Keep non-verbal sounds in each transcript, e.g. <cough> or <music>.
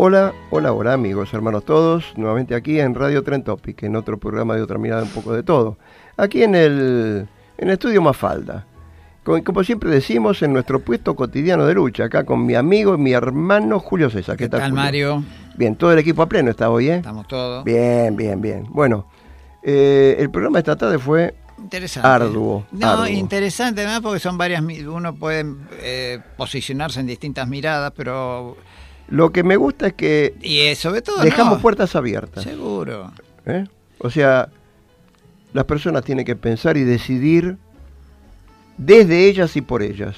Hola, hola, hola amigos, hermanos todos, nuevamente aquí en Radio Tren Topic, en otro programa de otra mirada un poco de todo. Aquí en el, en el estudio Mafalda, con, como siempre decimos, en nuestro puesto cotidiano de lucha, acá con mi amigo y mi hermano Julio César. ¿Qué, tal, Mario? Bien, todo el equipo a pleno está hoy, ¿eh? Estamos todos. Bien, bien, bien. Bueno, eh, el programa de esta tarde fue Interesante. Arduo. No, interesante además porque son varias, uno puede eh, posicionarse en distintas miradas, pero lo que me gusta es que y sobre todo dejamos puertas abiertas. Seguro. ¿Eh? O sea, las personas tienen que pensar y decidir desde ellas y por ellas.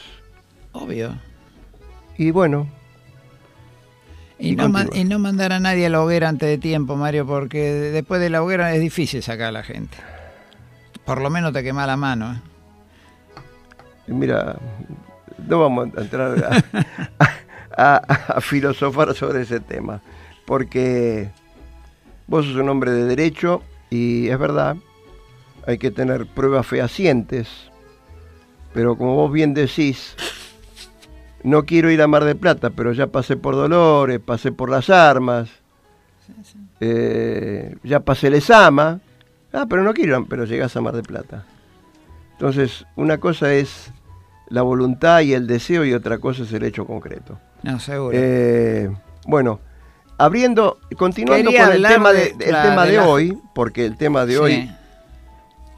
Obvio. Y bueno. Y, no, y no, mandar a nadie a la hoguera antes de tiempo, Mario, porque después de la hoguera es difícil sacar a la gente. Por lo menos te quema la mano. ¿eh? Mira, no vamos a entrar a, <laughs> a, filosofar sobre ese tema, porque vos sos un hombre de derecho y es verdad, hay que tener pruebas fehacientes, pero como vos bien decís, no quiero ir a Mar de Plata, pero ya pasé por Dolores, pasé por las armas, eh, ya pasé el Esama, ah, pero no quiero, pero llegás a Mar de Plata. Entonces, una cosa es la voluntad y el deseo y otra cosa es el hecho concreto. No, seguro. Eh, bueno, abriendo, continuando con el tema de, el tema de, hoy, porque el tema de hoy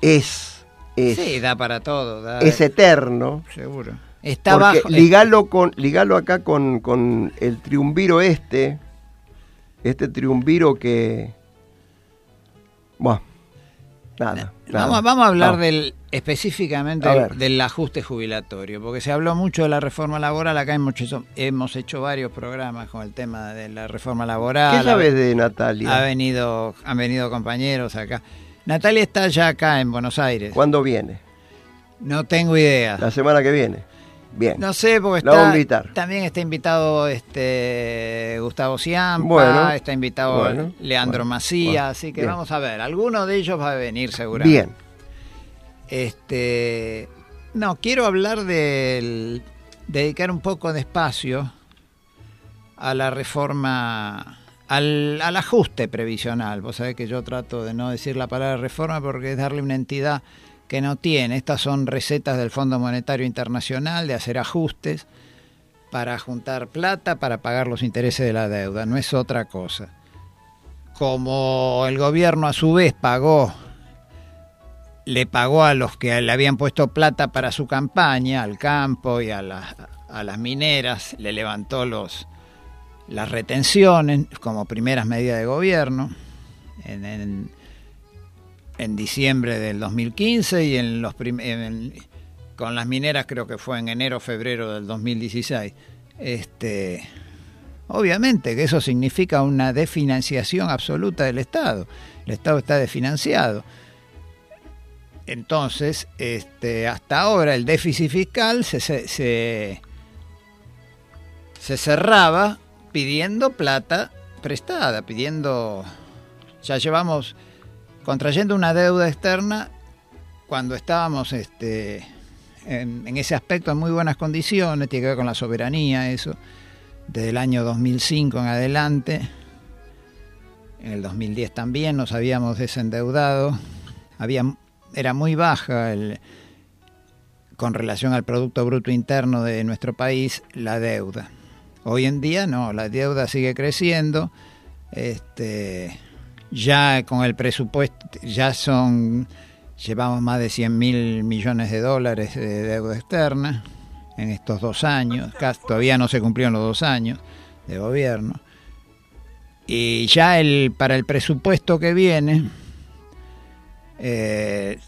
es, es, Sí, da para todo. es eterno. Seguro. Está porque ligalo, con, ligalo acá con, con el triunviro este, este triunviro que... Bueno, nada. Vamos, vamos, a hablar del específicamente del ajuste jubilatorio, porque se habló mucho de la reforma laboral, acá hemos hecho, hemos hecho varios programas con el tema de la reforma laboral. ¿Qué sabes de Natalia? Ha venido, han venido compañeros acá. Natalia está ya acá en Buenos Aires. ¿Cuándo viene? No tengo idea. La semana que viene. Bien. No sé, porque está, también está invitado este Gustavo Ciampa, está invitado Leandro Macías, así que vamos a ver, alguno de ellos va a venir seguramente. Bien. Este, no, quiero hablar del dedicar un poco de espacio a la reforma, al, al ajuste previsional. Vos sabés que yo trato de no decir la palabra reforma porque es darle una entidad que no tiene. Estas son recetas del Fondo Monetario Internacional de hacer ajustes para juntar plata para pagar los intereses de la deuda, no es otra cosa. Como el gobierno a su vez pagó, le pagó a los que le habían puesto plata para su campaña, al campo y a, las mineras, le levantó los, las retenciones como primeras medidas de gobierno. Diciembre del 2015 y en los con las mineras creo que fue en enero febrero del 2016. Este, obviamente que eso significa una desfinanciación absoluta del Estado. El Estado está desfinanciado. Entonces, este, hasta ahora el déficit fiscal se, se cerraba pidiendo plata prestada, pidiendo, ya llevamos contrayendo una deuda externa cuando estábamos este, en, ese aspecto en muy buenas condiciones, tiene que ver con la soberanía, eso, desde el año 2005 en adelante, en el 2010 también nos habíamos desendeudado, había, era muy baja el, con relación al Producto Bruto Interno de nuestro país la deuda. Hoy en día no, la deuda sigue creciendo, este, ya con el presupuesto, ya son, llevamos más de 100 mil millones de dólares de deuda externa en estos dos años, todavía no se cumplieron los dos años de gobierno. Y ya el, para el presupuesto que viene, eh,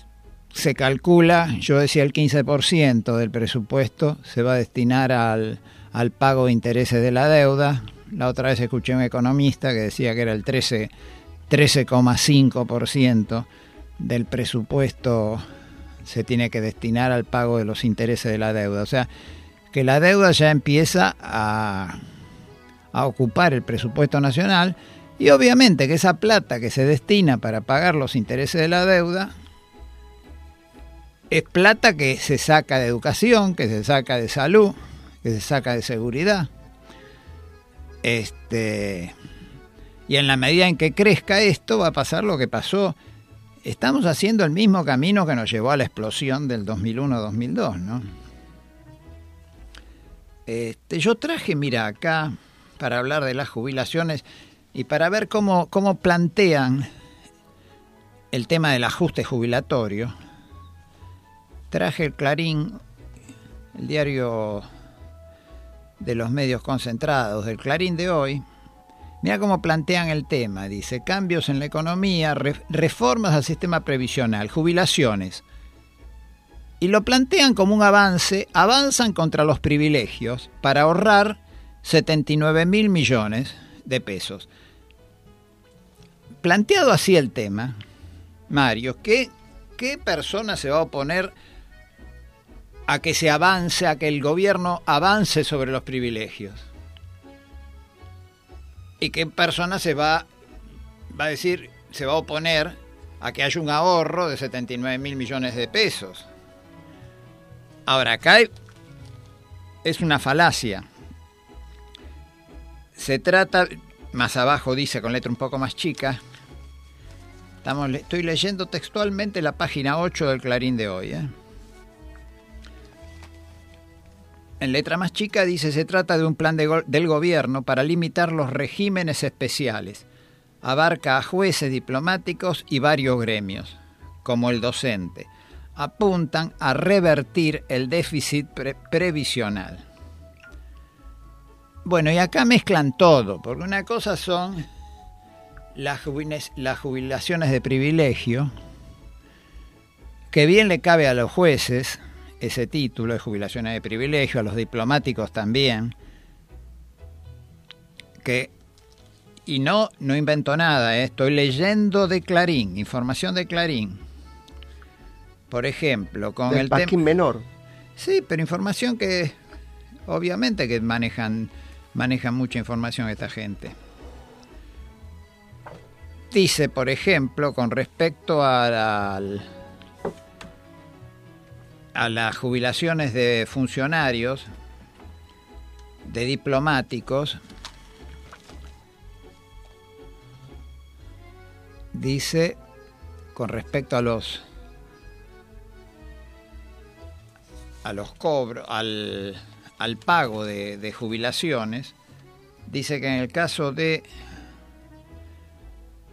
se calcula, yo decía el 15% del presupuesto se va a destinar al, al pago de intereses de la deuda. La otra vez escuché a un economista que decía que era el 13 13,5% del presupuesto se tiene que destinar al pago de los intereses de la deuda. O sea, que la deuda ya empieza a, a ocupar el presupuesto nacional y obviamente que esa plata que se destina para pagar los intereses de la deuda es plata que se saca de educación, que se saca de salud, que se saca de seguridad. Este, y en la medida en que crezca esto va a pasar lo que pasó. Estamos haciendo el mismo camino que nos llevó a la explosión del 2001-2002, ¿no? Este, yo traje, mira, acá, para hablar de las jubilaciones y para ver cómo, cómo plantean el tema del ajuste jubilatorio, traje el Clarín, el diario de los medios concentrados, del Clarín de hoy, Mira cómo plantean el tema, dice, cambios en la economía, reformas al sistema previsional, jubilaciones. Y lo plantean como un avance, avanzan contra los privilegios para ahorrar 79 mil millones de pesos. Planteado así el tema, Mario, ¿qué, ¿qué persona se va a oponer a que se avance, a que el gobierno avance sobre los privilegios? Y qué persona se va, va a decir, se va a oponer a que haya un ahorro de 79 mil millones de pesos. Ahora, acá es una falacia. Se trata, más abajo dice con letra un poco más chica, estamos, estoy leyendo textualmente la página 8 del Clarín de hoy. ¿eh? En letra más chica dice se trata de un plan del gobierno para limitar los regímenes especiales. Abarca a jueces diplomáticos y varios gremios, como el docente. Apuntan a revertir el déficit previsional. Bueno, y acá mezclan todo, porque una cosa son las, jubilaciones de privilegio, que bien le cabe a los jueces, ese título de jubilaciones de privilegio, a los diplomáticos también, que, y no, no invento nada, ¿eh? estoy leyendo de Clarín, información de Clarín. Por ejemplo, con el tema... menor. Sí, pero información que obviamente que manejan, manejan mucha información esta gente. Dice, por ejemplo, con respecto al a las jubilaciones de funcionarios, de diplomáticos, dice con respecto a los a los cobros, al, al pago de, de jubilaciones, dice que en el caso de,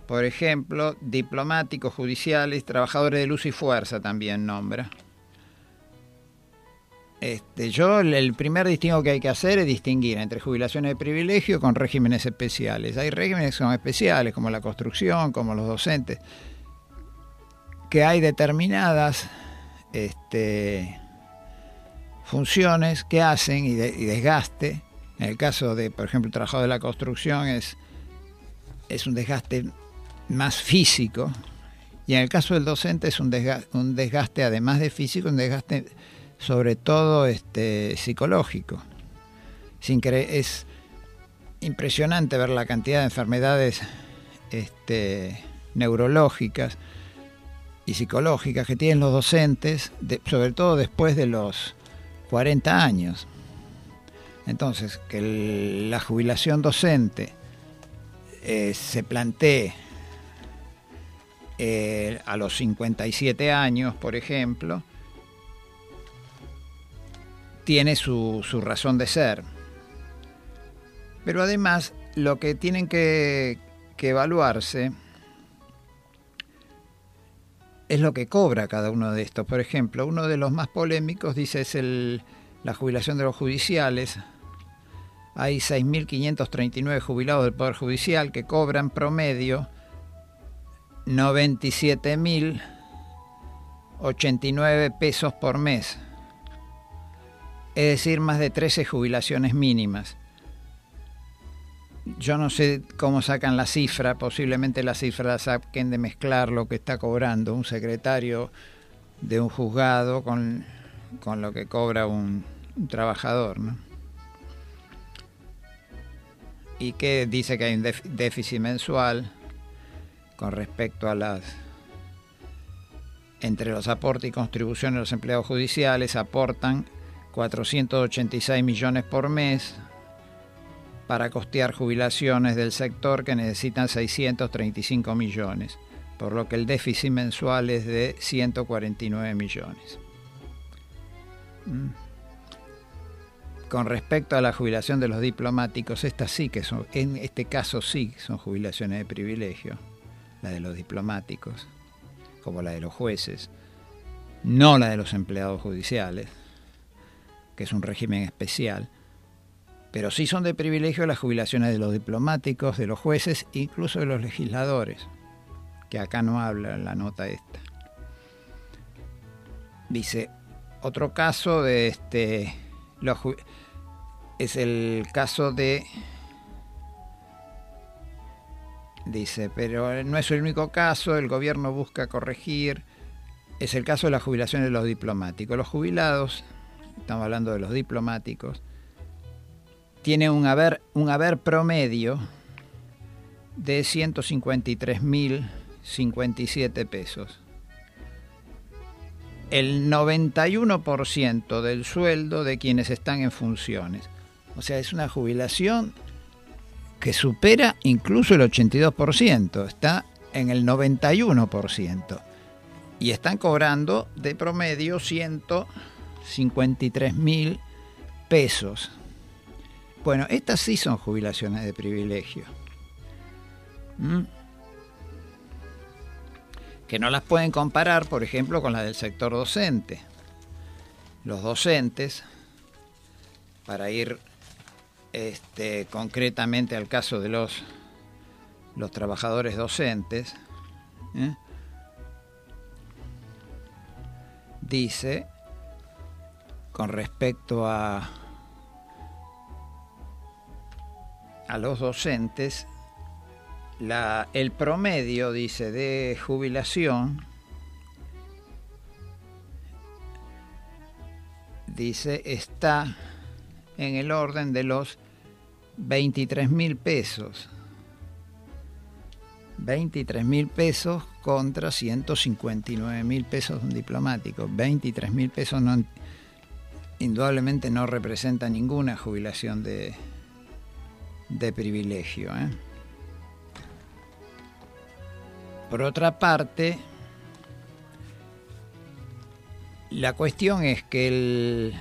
por ejemplo, diplomáticos, judiciales, trabajadores de luz y fuerza también nombra, este, yo el primer distingo que hay que hacer es distinguir entre jubilaciones de privilegio con regímenes especiales. Hay regímenes que son especiales, como la construcción, como los docentes, que hay determinadas este, funciones que hacen y, desgaste. En el caso de, por ejemplo, el trabajo de la construcción es, es un desgaste más físico y en el caso del docente es un desgaste, un desgaste además de físico, un desgaste sobre todo este, psicológico. es impresionante ver la cantidad de enfermedades este, neurológicas y psicológicas que tienen los docentes, sobre todo después de los 40 años. Entonces, que la jubilación docente eh, se plantee eh, a los 57 años, por ejemplo, tiene su, su razón de ser. Pero además, lo que tienen que, que evaluarse es lo que cobra cada uno de estos. Por ejemplo, uno de los más polémicos dice es el, la jubilación de los judiciales. Hay 6.539 jubilados del Poder Judicial que cobran promedio 97.089 pesos por mes. Es decir, más de 13 jubilaciones mínimas. Yo no sé cómo sacan la cifra, posiblemente la cifra la saquen de mezclar lo que está cobrando un secretario de un juzgado con, lo que cobra un, un trabajador. ¿no? y que dice que hay un déficit mensual con respecto a las entre los aportes y contribuciones de los empleados judiciales aportan 486 millones por mes para costear jubilaciones del sector que necesitan 635 millones, por lo que el déficit mensual es de 149 millones. ¿Mm? Con respecto a la jubilación de los diplomáticos, estas sí que son, en este caso sí son jubilaciones de privilegio, la de los diplomáticos, como la de los jueces, no la de los empleados judiciales, que es un régimen especial, pero sí son de privilegio las jubilaciones de los diplomáticos, de los jueces, incluso de los legisladores, que acá no habla la nota esta. Dice, otro caso de este los es el caso de... Dice, pero no es el único caso, el gobierno busca corregir. Es el caso de la jubilación de los diplomáticos. Los jubilados, estamos hablando de los diplomáticos, tienen un haber, un haber promedio de 153.057 pesos. El 91% del sueldo de quienes están en funciones. O sea, es una jubilación que supera incluso el 82%, está en el 91%. Y están cobrando de promedio 153 mil pesos. Bueno, estas sí son jubilaciones de privilegio. ¿Mm? Que no las pueden comparar, por ejemplo, con la del sector docente. Los docentes, para ir este, concretamente al caso de los, los trabajadores docentes, ¿eh? dice, con respecto a, a los docentes, el promedio, dice, de jubilación, dice, está en el orden de los 23 mil pesos. 23 mil pesos contra 159 mil pesos de un diplomático. 23 mil pesos no, indudablemente no representa ninguna jubilación de, de privilegio. ¿eh? Por otra parte, la cuestión es que el,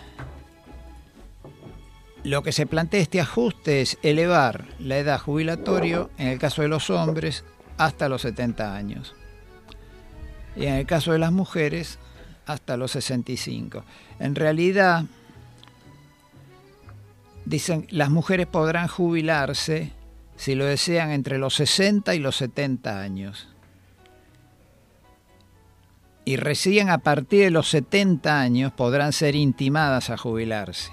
lo que se plantea este ajuste es elevar la edad jubilatorio, en el caso de los hombres, hasta los 70 años. Y en el caso de las mujeres, hasta los 65. En realidad, dicen, las mujeres podrán jubilarse, si lo desean, entre los 60 y los 70 años. Y recién a partir de los 70 años podrán ser intimadas a jubilarse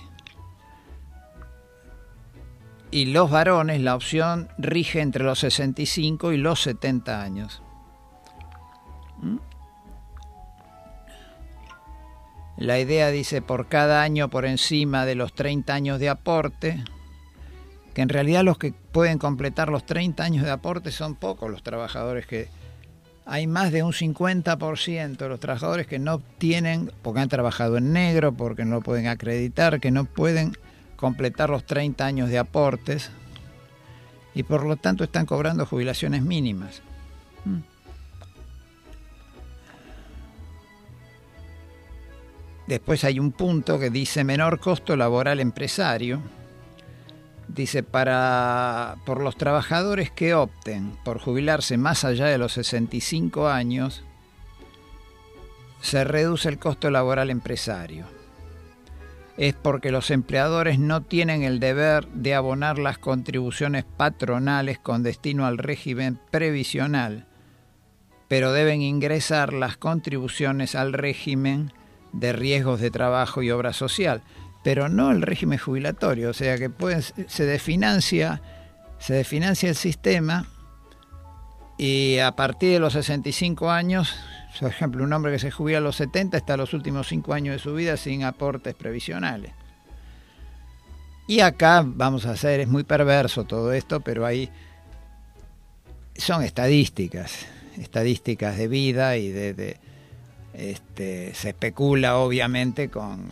y los varones la opción rige entre los 65 y los 70 años. ¿Mm? La idea dice por cada año por encima de los 30 años de aporte, que en realidad los que pueden completar los 30 años de aporte son pocos los trabajadores que... Hay más de un 50% de los trabajadores que no tienen, porque han trabajado en negro, porque no pueden acreditar, que no pueden completar los 30 años de aportes y por lo tanto están cobrando jubilaciones mínimas. Después hay un punto que dice menor costo laboral empresario. Dice para por los trabajadores que opten por jubilarse más allá de los 65 años se reduce el costo laboral empresario. Es porque los empleadores no tienen el deber de abonar las contribuciones patronales con destino al régimen previsional, pero deben ingresar las contribuciones al régimen de riesgos de trabajo y obra social, pero no el régimen jubilatorio, o sea que se desfinancia, se desfinancia el sistema y a partir de los 65 años, por ejemplo, un hombre que se jubila a los 70 está los últimos 5 años de su vida sin aportes previsionales. Y acá vamos a hacer, es muy perverso todo esto, pero ahí son estadísticas, estadísticas de vida y de este, se especula obviamente con,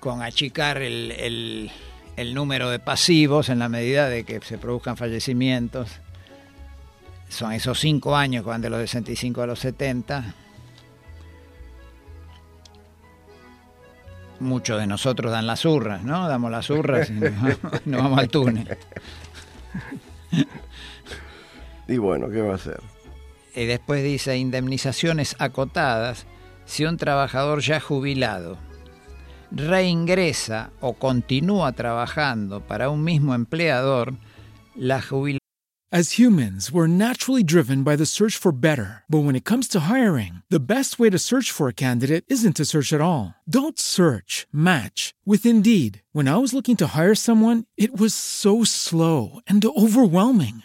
con achicar el, número de pasivos en la medida de que se produzcan fallecimientos. Son esos cinco años van de los 65 a los 70. Muchos de nosotros dan las urras, ¿no? Damos las urras y nos, vamos al túnel. <laughs> Y bueno, ¿qué va a hacer? Y después dice indemnizaciones acotadas si un trabajador ya jubilado reingresa o continúa trabajando para un mismo empleador, la jubilación As humans, we're naturally driven by the search for better. But when it comes to hiring, the best way to search for a candidate isn't to search at all. Don't search, match with Indeed. When I was looking to hire someone, it was so slow and overwhelming.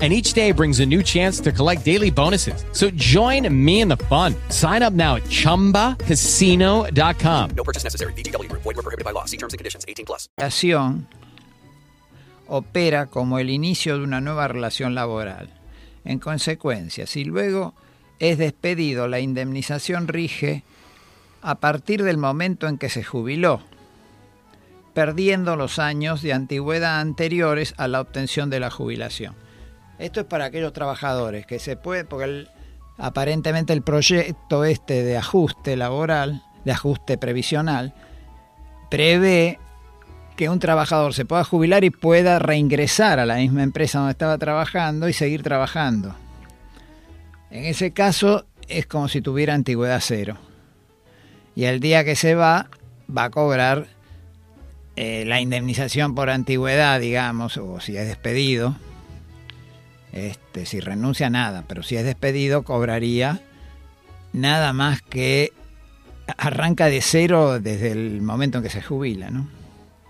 and each day brings a new chance to collect daily bonuses. So join me in the fun. Sign up now at ChumbaCasino.com. No purchase necessary. BGW. Void were prohibited by law. See terms and conditions. 18 plus. opera como el inicio de una nueva relación laboral. En consecuencia, si luego es despedido, la indemnización rige a partir del momento en que se jubiló, perdiendo los años de antigüedad anteriores a la obtención de la jubilación. Esto es para aquellos trabajadores que se puede, porque aparentemente el proyecto este de ajuste laboral, de ajuste previsional, prevé que un trabajador se pueda jubilar y pueda reingresar a la misma empresa donde estaba trabajando y seguir trabajando. En ese caso es como si tuviera antigüedad cero. Y el día que se va, va a cobrar eh, la indemnización por antigüedad, digamos, o si es despedido, este, si renuncia nada, pero si es despedido cobraría nada más que arranca de cero desde el momento en que se jubila, ¿no?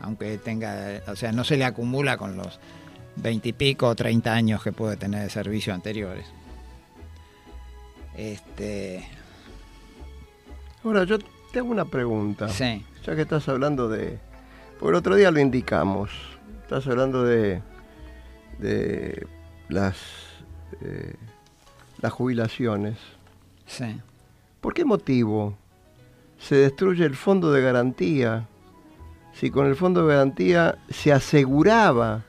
Aunque tenga, o sea, no se le acumula con los veintipico o treinta años que puede tener de servicio anteriores. Este. Ahora, yo te hago una pregunta. Sí. Ya que estás hablando de. Por el otro día lo indicamos. Estás hablando de. de las, eh, las jubilaciones. Sí. ¿Por qué motivo se destruye el fondo de garantía si con el fondo de garantía se aseguraba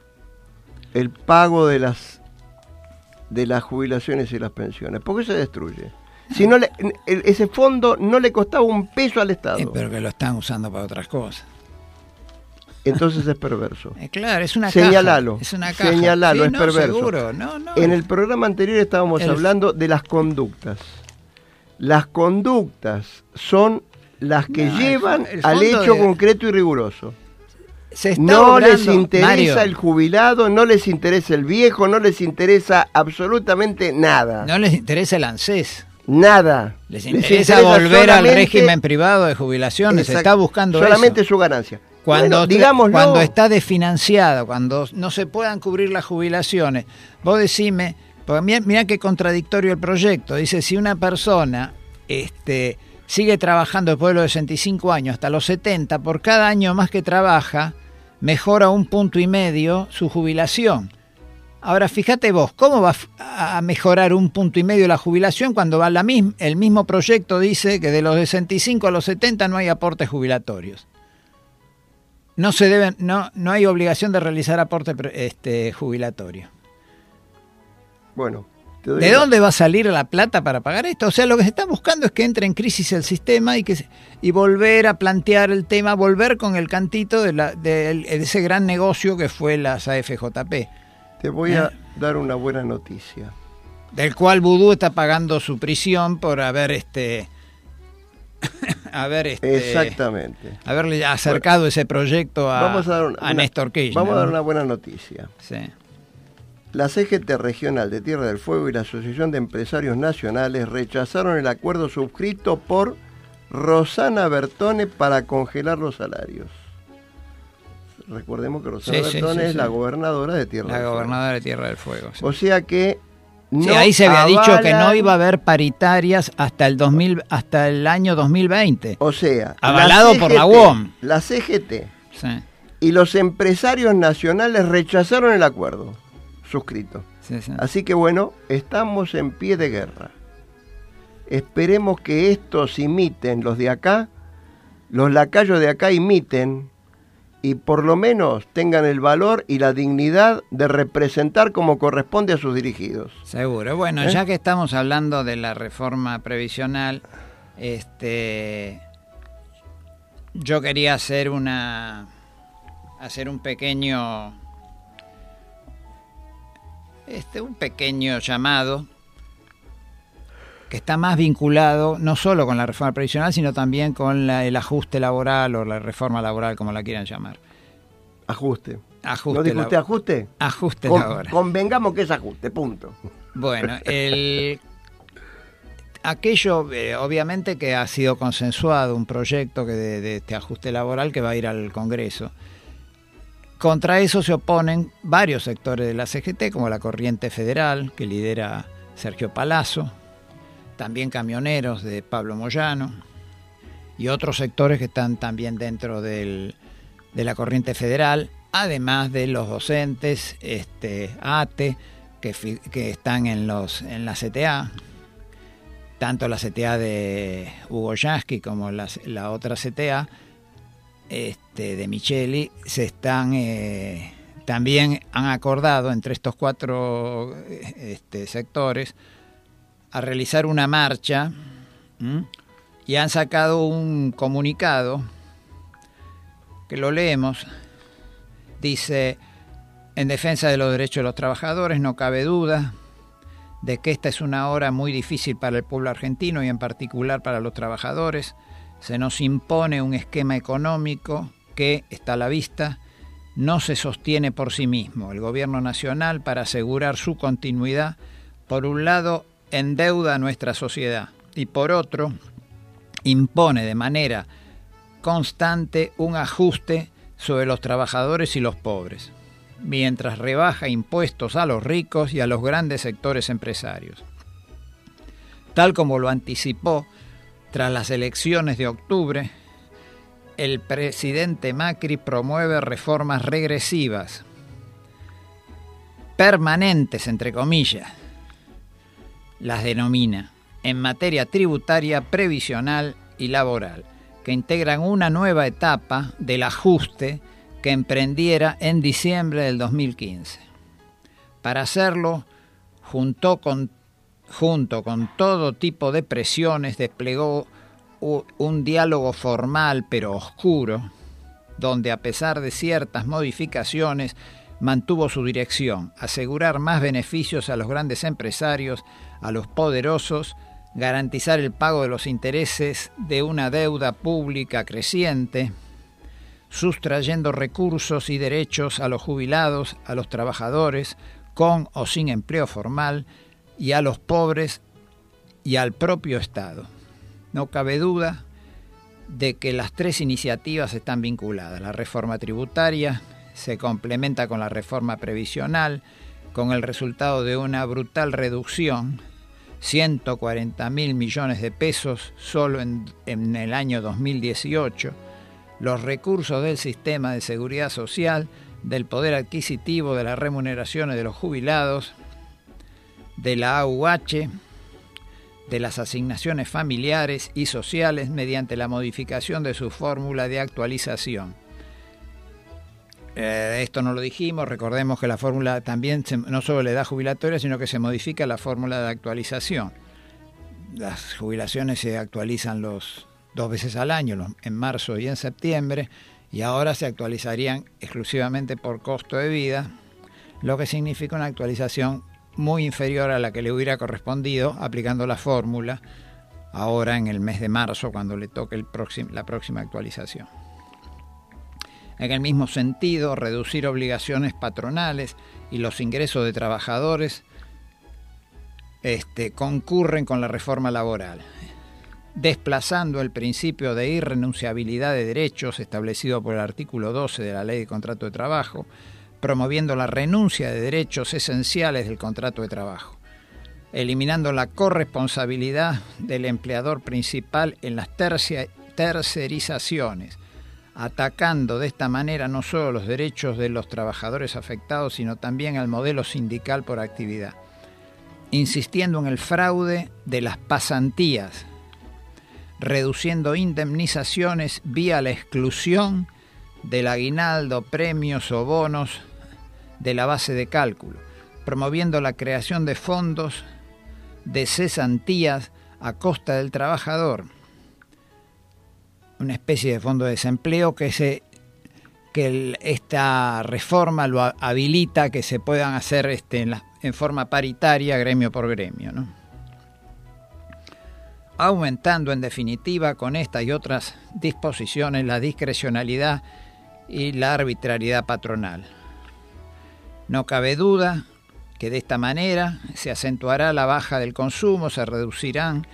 el pago de las de las jubilaciones y las pensiones. ¿Por qué se destruye? Si no le, ese fondo no le costaba un peso al Estado. Eh, pero que lo están usando para otras cosas. Entonces es perverso. Eh, claro, es una Señalalo, caja. Es una caja. señalalo, Sí, es no, perverso. seguro. No, no. En el programa anterior estábamos El- hablando de las conductas. Las conductas son las que el llevan el al hecho de- concreto y riguroso. Se está No les interesa Mario, el jubilado, no les interesa el viejo, no les interesa absolutamente nada. No les interesa el ANSES. Nada. Les interesa, volver al régimen privado de jubilaciones. Se está buscando solamente eso. su ganancia. Cuando, Bueno, cuando está desfinanciado, cuando no se puedan cubrir las jubilaciones, vos decime, porque mira, mira qué contradictorio el proyecto, dice si una persona este, sigue trabajando después de los 65 años hasta los 70, por cada año más que trabaja, mejora un punto y medio su jubilación. Ahora fíjate vos, ¿cómo va a a mejorar un punto y medio la jubilación cuando va la misma, el mismo proyecto dice que de los 65 a los 70 no hay aportes jubilatorios? No se deben, no, no hay obligación de realizar aporte este, jubilatorio. Bueno, te doy ¿De la- dónde va a salir la plata para pagar esto? O sea, lo que se está buscando es que entre en crisis el sistema y que y volver a plantear el tema, volver con el cantito de, la, de de ese gran negocio que fue las AFJP, Te voy ¿Eh? a dar una buena noticia. del cual Vudú está pagando su prisión por haber este <laughs> haber este Exactamente. haberle acercado ese proyecto a, Vamos a dar una, a una- Néstor Kirchner. Vamos a dar una buena noticia. Sí. La CGT Regional de Tierra del Fuego y la Asociación de Empresarios Nacionales rechazaron el acuerdo suscrito por Rosana Bertone para congelar los salarios. Recordemos que Rosana Sí, Bertone sí, es la gobernadora de Tierra La del Fuego. gobernadora de Tierra del Fuego. O sea que no Sí, ahí se había dicho que no iba a haber paritarias hasta el 2000, hasta el año 2020. O sea, Avalado por la UOM. La CGT Sí, y los empresarios nacionales rechazaron el acuerdo suscrito. sí, sí. Así que bueno, estamos en pie de guerra. Esperemos que estos imiten, los de acá, los lacayos de acá imiten y por lo menos tengan el valor y la dignidad de representar como corresponde a sus dirigidos. Seguro. Bueno, ¿Eh? ya que estamos hablando de la reforma previsional, este, yo quería hacer una, hacer un pequeño, este, un pequeño llamado que está más vinculado no solo con la reforma previsional, sino también con la- el ajuste laboral o la reforma laboral, como la quieran llamar. Ajuste. Ajuste ¿No dijo usted ajuste? Ajuste Con- laboral. convengamos que es ajuste, punto. Bueno, el, aquello, eh, obviamente que ha sido consensuado, un proyecto que de, de este ajuste laboral que va a ir al Congreso. Contra eso se oponen varios sectores de la CGT, como la Corriente Federal, que lidera Sergio Palazzo, también camioneros de Pablo Moyano, y otros sectores que están también dentro del- de la Corriente Federal, además de los docentes, este, ATE, que, que están en, los, en la CTA, tanto la CTA de Hugo Yasky como la, la otra CTA este, de Micheli, se están eh, también han acordado entre estos cuatro este, sectores a realizar una marcha y han sacado un comunicado que lo leemos. Dice, en defensa de los derechos de los trabajadores, no cabe duda de que esta es una hora muy difícil para el pueblo argentino y en particular para los trabajadores. Se nos impone un esquema económico que, está a la vista, no se sostiene por sí mismo. El gobierno nacional, para asegurar su continuidad, por un lado, endeuda a nuestra sociedad y por otro, impone de manera constante un ajuste sobre los trabajadores y los pobres, mientras rebaja impuestos a los ricos y a los grandes sectores empresarios. Tal como lo anticipó tras las elecciones de octubre, el presidente Macri promueve reformas regresivas, permanentes, entre comillas, las denomina, en materia tributaria, previsional y laboral, que integran una nueva etapa del ajuste que emprendiera en diciembre del 2015. Para hacerlo, junto con, junto con todo tipo de presiones, desplegó un diálogo formal pero oscuro, donde a pesar de ciertas modificaciones mantuvo su dirección, asegurar más beneficios a los grandes empresarios, a los poderosos, garantizar el pago de los intereses de una deuda pública creciente, sustrayendo recursos y derechos a los jubilados, a los trabajadores, con o sin empleo formal, y a los pobres y al propio Estado. No cabe duda de que las tres iniciativas están vinculadas. La reforma tributaria se complementa con la reforma previsional, con el resultado de una brutal reducción, 140 mil millones de pesos solo en, en el año 2018, los recursos del sistema de seguridad social, del poder adquisitivo, de las remuneraciones de los jubilados, de la AUH, de las asignaciones familiares y sociales mediante la modificación de su fórmula de actualización. Eh, esto no lo dijimos, recordemos que la fórmula también no solo le da jubilatoria, sino que se modifica la fórmula de actualización. Las jubilaciones se actualizan los dos veces al año, en marzo y en septiembre, y ahora se actualizarían exclusivamente por costo de vida, lo que significa una actualización muy inferior a la que le hubiera correspondido aplicando la fórmula ahora en el mes de marzo cuando le toque el la próxima actualización. En el mismo sentido, reducir obligaciones patronales y los ingresos de trabajadores este, concurren con la reforma laboral, desplazando el principio de irrenunciabilidad de derechos establecido por el artículo 12 de la Ley de Contrato de Trabajo, promoviendo la renuncia de derechos esenciales del contrato de trabajo, eliminando la corresponsabilidad del empleador principal en las tercerizaciones, atacando de esta manera no solo los derechos de los trabajadores afectados, sino también al modelo sindical por actividad, insistiendo en el fraude de las pasantías, reduciendo indemnizaciones vía la exclusión del aguinaldo, premios o bonos de la base de cálculo, promoviendo la creación de fondos de cesantías a costa del trabajador, una especie de fondo de desempleo que se que esta reforma lo habilita que se puedan hacer este, en, forma paritaria gremio por gremio, ¿no? aumentando en definitiva con esta y otras disposiciones la discrecionalidad y la arbitrariedad patronal. No cabe duda que de esta manera se acentuará la baja del consumo, se reducirán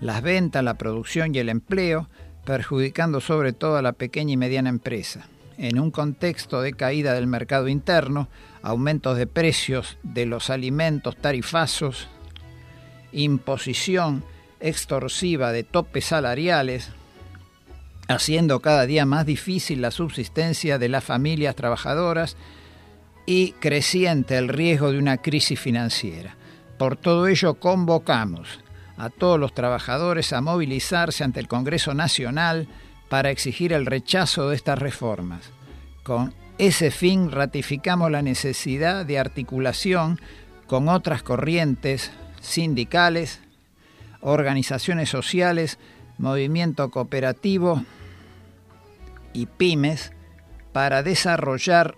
las ventas, la producción y el empleo, perjudicando sobre todo a la pequeña y mediana empresa. En un contexto de caída del mercado interno, aumentos de precios de los alimentos tarifazos, imposición extorsiva de topes salariales, haciendo cada día más difícil la subsistencia de las familias trabajadoras y creciente el riesgo de una crisis financiera. Por todo ello convocamos a todos los trabajadores a movilizarse ante el Congreso Nacional para exigir el rechazo de estas reformas. Con ese fin ratificamos la necesidad de articulación con otras corrientes sindicales, organizaciones sociales, movimiento cooperativo y pymes para desarrollar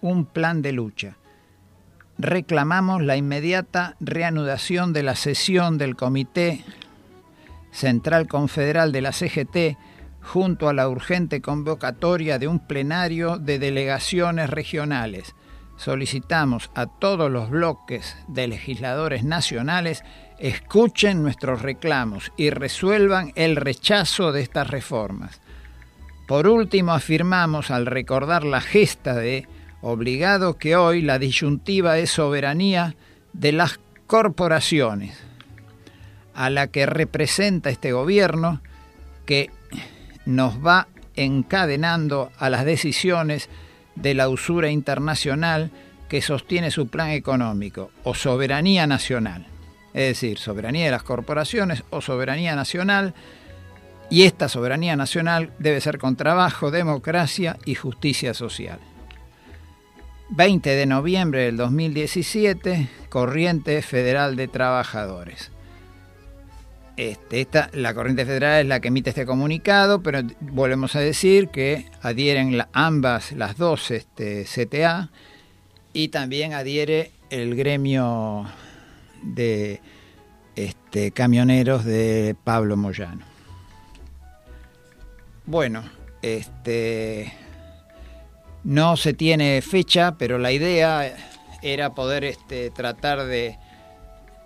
un plan de lucha. Reclamamos la inmediata reanudación de la sesión del Comité Central Confederal de la CGT junto a la urgente convocatoria de un plenario de delegaciones regionales. Solicitamos a todos los bloques de legisladores nacionales escuchen nuestros reclamos y resuelvan el rechazo de estas reformas. Por último, afirmamos al recordar la gesta de obligado que hoy la disyuntiva es soberanía de las corporaciones, a la que representa este gobierno que nos va encadenando a las decisiones de la usura internacional que sostiene su plan económico, o soberanía nacional, es decir, soberanía de las corporaciones o soberanía nacional, Y esta soberanía nacional debe ser con trabajo, democracia y justicia social. 20 de noviembre del 2017, Corriente Federal de Trabajadores. Este, esta, la Corriente Federal es la que emite este comunicado, pero volvemos a decir que adhieren ambas, las dos este, CTA, y también adhiere el gremio de este, camioneros de Pablo Moyano. Bueno, este, no se tiene fecha, pero la idea era poder este, tratar de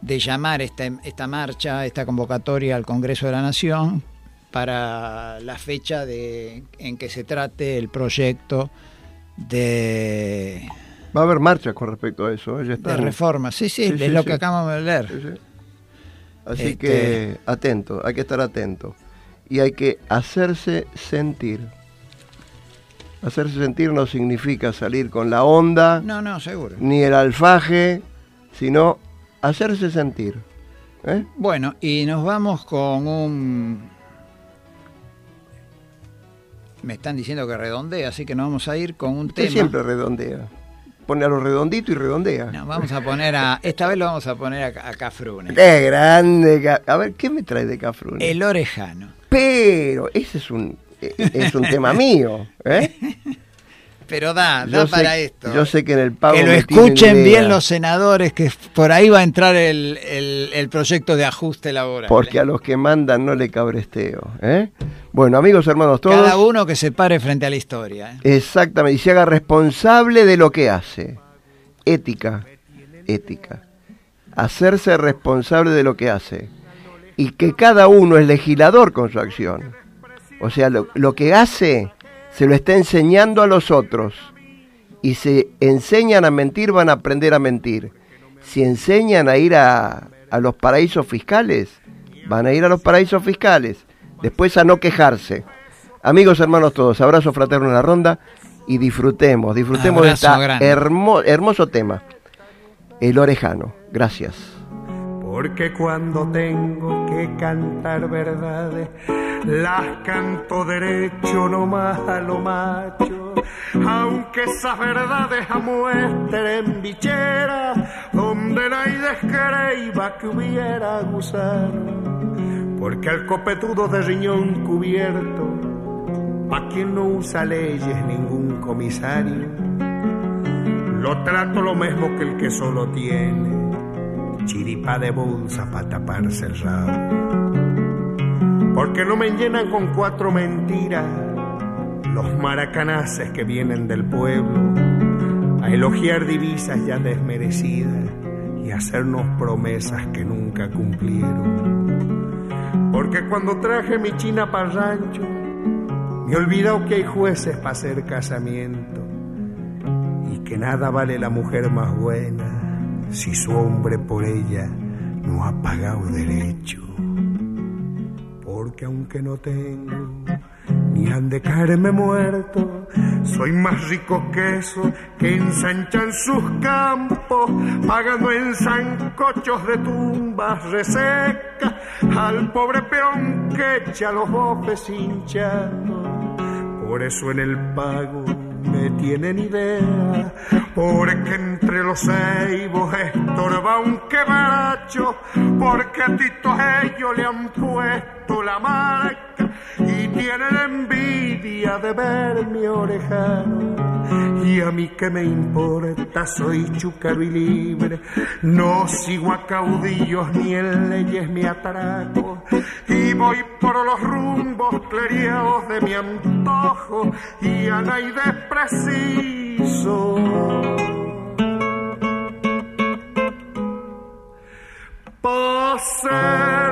de llamar esta, esta marcha, esta convocatoria al Congreso de la Nación para la fecha de, en que se trate el proyecto de... Va a haber marcha con respecto a eso, ¿eh? de reforma, sí, sí, es lo que acabamos de leer. Así este que atento, hay que estar atento. Y hay que hacerse sentir. Hacerse sentir no significa salir con la onda. No, no, seguro. Ni el alfaje, sino hacerse sentir. ¿eh? Bueno, y nos vamos con un... Me están diciendo que redondea, así que nos vamos a ir con un Usted tema. siempre redondea. Pone a lo redondito y redondea. No, vamos a poner a. Esta vez lo vamos a poner a, a Cafrune. ¡Qué grande! A ver, ¿qué me trae de Cafrune? El orejano. Pero, ese es un, es un tema mío. ¿eh? <laughs> pero da, da para esto. Yo sé que en el pago. Que lo escuchen bien los senadores, que por ahí va a entrar el, el, proyecto de ajuste laboral. Porque a los que mandan no le cabresteo. ¿eh? Bueno, amigos, hermanos, todos. Cada uno que se pare frente a la historia. ¿eh? Exactamente, y se haga responsable de lo que hace. Ética, ética. Hacerse responsable de lo que hace. Y que cada uno es legislador con su acción. O sea, lo, lo que hace se lo está enseñando a los otros. Y si enseñan a mentir, van a aprender a mentir. Si enseñan a ir a, a los paraísos fiscales, van a ir a los paraísos fiscales. Después a no quejarse. Amigos, hermanos todos, abrazo fraterno en la ronda y disfrutemos, disfrutemos de este hermoso tema. El orejano. Gracias. Porque cuando tengo que cantar verdades las canto derecho nomás a lo macho, aunque esas verdades amuestren bichera, donde nadie descreiba que hubiera gusano, porque al copetudo de riñón cubierto, pa' quien no usa leyes ningún comisario, lo trato lo mismo que el que solo tiene chiripa de bolsa para taparse el rabo porque no me llenan con cuatro mentiras los maracanaces que vienen del pueblo a elogiar divisas ya desmerecidas y hacernos promesas que nunca cumplieron. Porque cuando traje mi china para el rancho, me olvidó que hay jueces para hacer casamiento y que nada vale la mujer más buena si su hombre por ella no ha pagado derecho porque aunque no tengo ni han de caerme muerto, soy más rico que eso que ensanchan sus campos, pagando en zancochos de tumbas resecas al pobre peón que echa los bofes hinchando. Por eso en el pago me tienen idea, porque entre los ceibos estorba un quebracho, porque a Tito ellos le han puesto la marca y tienen envidia de ver mi orejano. Y a mí que me importa, soy chúcaro y libre, no sigo a caudillos ni en leyes me atraco, y voy por los rumbos cleriados de mi antojo, y a nadie preciso. Serme